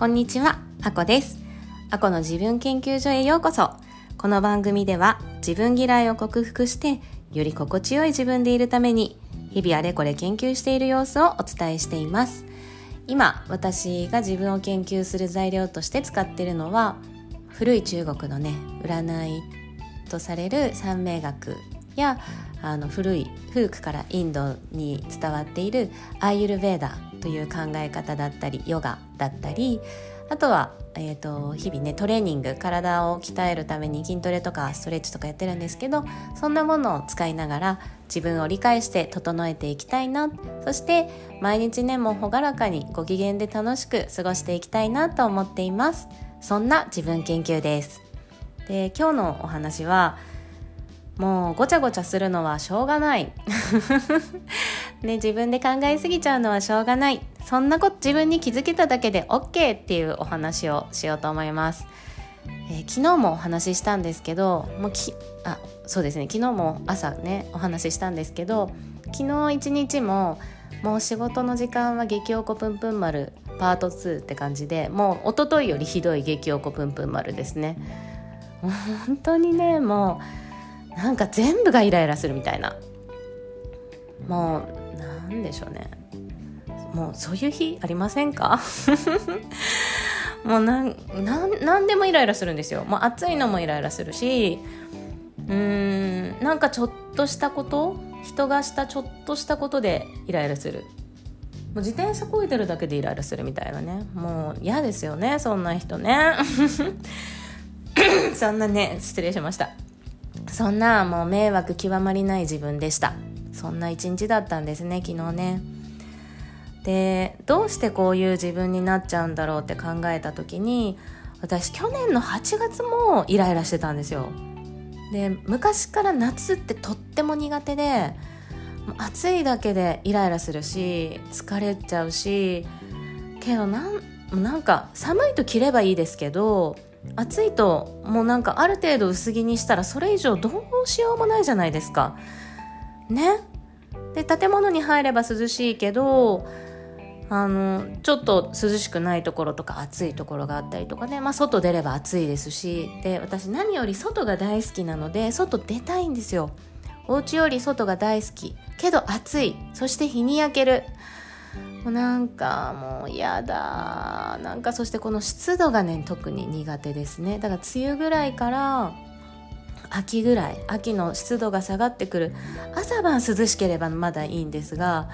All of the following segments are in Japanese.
こんにちは、あこです。あこの自分研究所へようこそ。この番組では自分嫌いを克服してより心地よい自分でいるために日々あれこれ研究している様子をお伝えしています。今、私が自分を研究する材料として使っているのは古い中国のね、占いとされる三名学やあの古い古くからインドに伝わっているアイユルベーダーという考え方だったりヨガだったりあとは、えーと、日々ねトレーニング体を鍛えるために筋トレとかストレッチとかやってるんですけどそんなものを使いながら自分を理解して整えていきたいなそして毎日ねも朗らかにご機嫌で楽しく過ごしていきたいなと思っています。そんな自分研究です。で今日のお話はもうごちゃごちゃするのはしょうがない。ね、自分で考えすぎちゃうのはしょうがない。そんなこと自分に気づけただけで OK っていうお話をしようと思います、えー、昨日もお話ししたんですけどもうきあそうですね。昨日も朝ねお話ししたんですけど昨日一日ももう仕事の時間は激おこぷんぷん丸パート2って感じでもう一昨日よりひどい激おこぷんぷん丸ですね。本当にねもうなんか全部がイライラするみたいな。もううなんでしょうね。もうそういう日ありませんか？もうなんなんなんでもイライラするんですよ。もう暑いのもイライラするしうーんなんかちょっとしたこと人がしたちょっとしたことでイライラする。もう自転車こいでるだけでイライラするみたいなね。もう嫌ですよねそんな人ね。そんなね失礼しました。そんなもう迷惑極まりない自分でした。そんな一日だったんですね昨日ね。でどうしてこういう自分になっちゃうんだろうって考えた時に私去年の8月もイライラしてたんですよ。で昔から夏ってとっても苦手で暑いだけでイライラするし疲れちゃうしけどなんなんか寒いと着ればいいですけど暑いともうなんかある程度薄着にしたらそれ以上どうしようもないじゃないですか。ね。で建物に入れば涼しいけどあのちょっと涼しくないところとか暑いところがあったりとかね、まあ、外出れば暑いですし。で私何より外が大好きなので外出たいんですよ。お家より外が大好き。けど暑い。そして日に焼ける。もうなんかもう嫌だ。なんかそしてこの湿度がね特に苦手ですね。だから梅雨ぐらいから秋ぐらい秋の湿度が下がってくる。朝晩涼しければまだいいんですが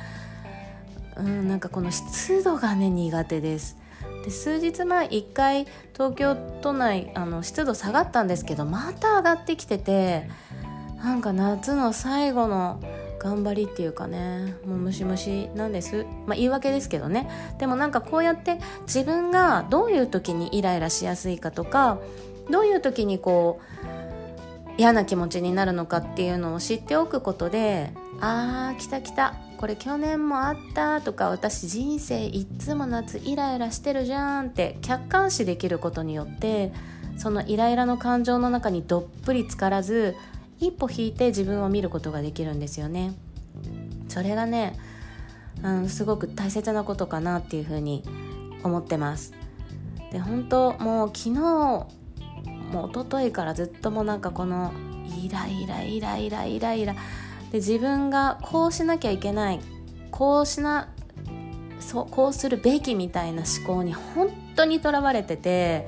うんなんかこの湿度がね苦手です。で数日前1回東京都内あの湿度下がったんですけどまた上がってきててなんか夏の最後の頑張りっていうかねもうムシムシなんです。まあ言い訳ですけどね。でもなんかこうやって自分がどういう時にイライラしやすいかとかどういう時にこう嫌な気持ちになるのかっていうのを知っておくことであー来た来たこれ去年もあったとか私人生いっつも夏イライラしてるじゃんって客観視できることによってそのイライラの感情の中にどっぷり浸からず一歩引いて自分を見ることができるんですよね。それがね、うん、すごく大切なことかなっていうふうに思ってます。で本当もう昨日もう一昨日からずっともなんかこのイライライライライライラ。で自分がこうしなきゃいけないこうしなそうこうするべきみたいな思考に本当にとらわれてて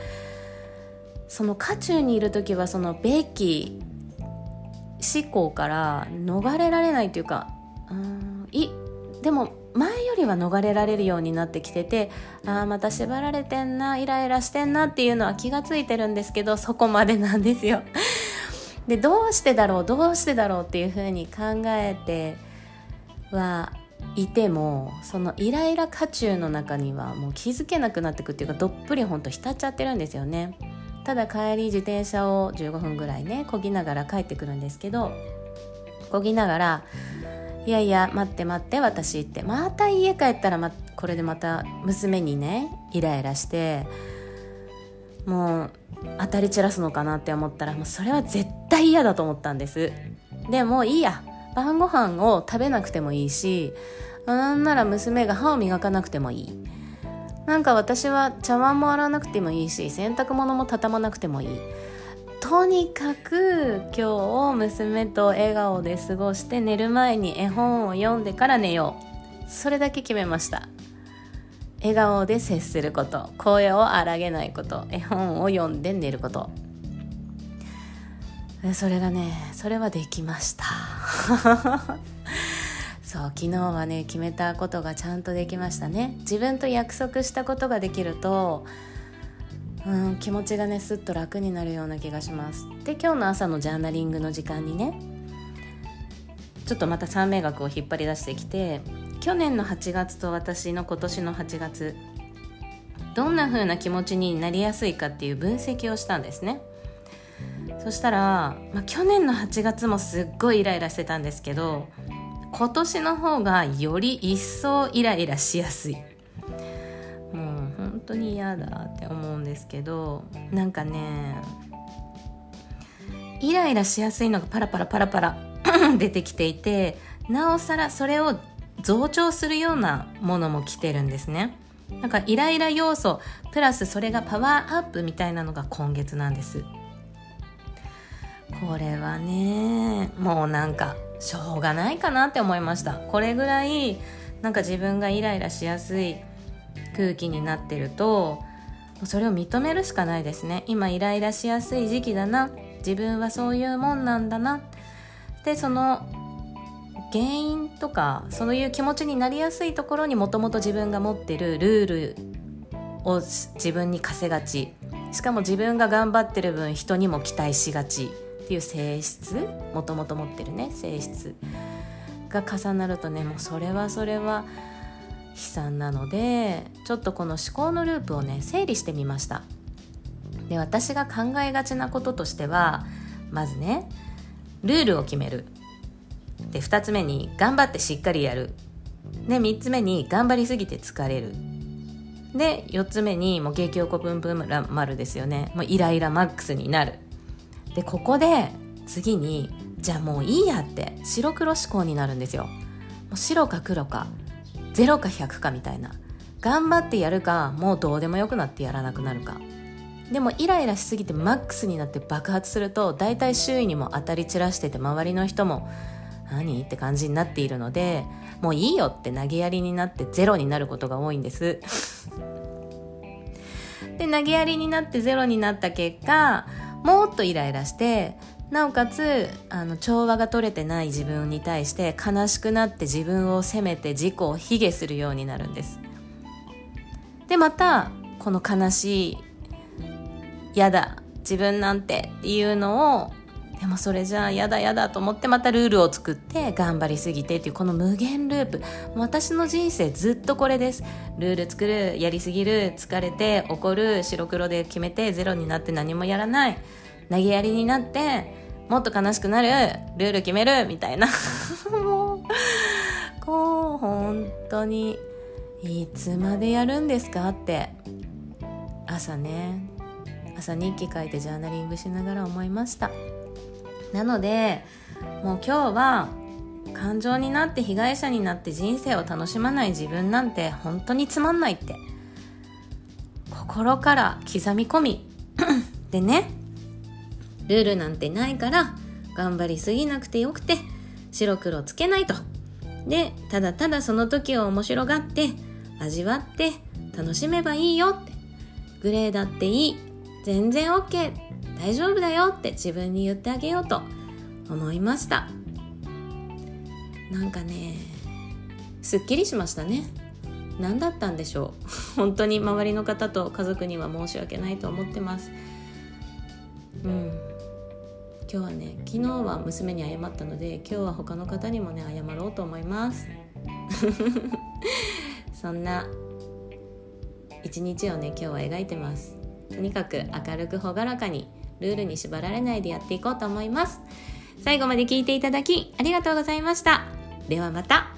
その渦中にいる時はそのべき思考から逃れられないというかうんいでも前よりは逃れられるようになってきててああまた縛られてんなイライラしてんなっていうのは気がついてるんですけどそこまでなんですよ。でどうしてだろうどうしてだろうっていうふうに考えてはいてもそのイライラ渦中の中にはもう気づけなくなってくっていうかどっぷりほんと浸っちゃってるんですよね。ただ帰り自転車を15分ぐらいねこぎながら帰ってくるんですけどこぎながら「いやいや待って待って私」って。また家帰ったら、ま、これでまた娘にねイライラしてもう当たり散らすのかなって思ったらもうそれは絶対嫌だと思ったんです。でもいいや。晩ご飯を食べなくてもいいしなんなら娘が歯を磨かなくてもいい。なんか私は茶碗も洗わなくてもいいし洗濯物も畳まなくてもいい。とにかく今日娘と笑顔で過ごして寝る前に絵本を読んでから寝よう。それだけ決めました。笑顔で接すること。声を荒げないこと。絵本を読んで寝ること。それがねそれはできました。そう昨日はね決めたことがちゃんとできましたね。自分と約束したことができるとうん気持ちがねすっと楽になるような気がします。で今日の朝のジャーナリングの時間にねちょっとまた三名学を引っ張り出してきて去年の8月と私の今年の8月どんな風な気持ちになりやすいかっていう分析をしたんですね。そしたら、まあ、去年の8月もすっごいイライラしてたんですけど今年の方がより一層イライラしやすい。当に嫌だって思うんですけどなんかねイライラしやすいのがパラパラパラパラ 出てきていてなおさらそれを増長するようなものも来てるんですね。なんかイライラ要素プラスそれがパワーアップみたいなのが今月なんです。これはねもうなんかしょうがないかなって思いました。これぐらいなんか自分がイライラしやすい空気になってるとそれを認めるしかないですね。今イライラしやすい時期だな。自分はそういうもんなんだな。でその原因とかそういう気持ちになりやすいところにもともと自分が持ってるルールを自分に課せがち。しかも自分が頑張ってる分人にも期待しがち。っていう性質？もともと持ってるね性質。が重なるとねもうそれはそれは悲惨なのでちょっとこの思考のループをね整理してみました。で私が考えがちなこととしてはまずねルールを決める。で2つ目に頑張ってしっかりやる。で3つ目に頑張りすぎて疲れる。で4つ目にもう激おこぷんぷん丸ですよね。もうイライラマックスになる。でここで次にじゃあもういいやって白黒思考になるんですよ。もう白か黒か。0か100かみたいな。頑張ってやるかもうどうでもよくなってやらなくなるか。でもイライラしすぎてマックスになって爆発すると大体周囲にも当たり散らしてて周りの人も何？って感じになっているのでもういいよって投げやりになってゼロになることが多いんです。で投げやりになってゼロになった結果もっとイライラしてなおかつあの調和が取れてない自分に対して悲しくなって自分を責めて自己を卑下するようになるんです。でまたこの悲しい嫌だ自分なんてっていうのをでもそれじゃあ嫌だ嫌だと思ってまたルールを作って頑張りすぎてっていうこの無限ループ。私の人生ずっとこれです。ルール作るやりすぎる疲れて怒る白黒で決めてゼロになって何もやらない。投げやりになってもっと悲しくなる？ルール決める？みたいな。もうこう本当にいつまでやるんですか？って。朝ね。朝日記書いてジャーナリングしながら思いました。なのでもう今日は感情になって被害者になって人生を楽しまない自分なんて本当につまんないって。心から刻み込み。でねルールなんてないから頑張りすぎなくてよくて白黒つけないと。でただただその時を面白がって味わって楽しめばいいよって。グレーだっていい。全然 OK 大丈夫だよって自分に言ってあげようと思いました。なんかねすっきりしましたね。何だったんでしょう。本当に周りの方と家族には申し訳ないと思ってます。うん。今日はね昨日は娘に謝ったので今日は他の方にもね謝ろうと思います そんな一日をね今日は描いてますとにかく明るく朗らかにルールに縛られないでやっていこうと思います。最後まで聞いていただきありがとうございました。ではまた。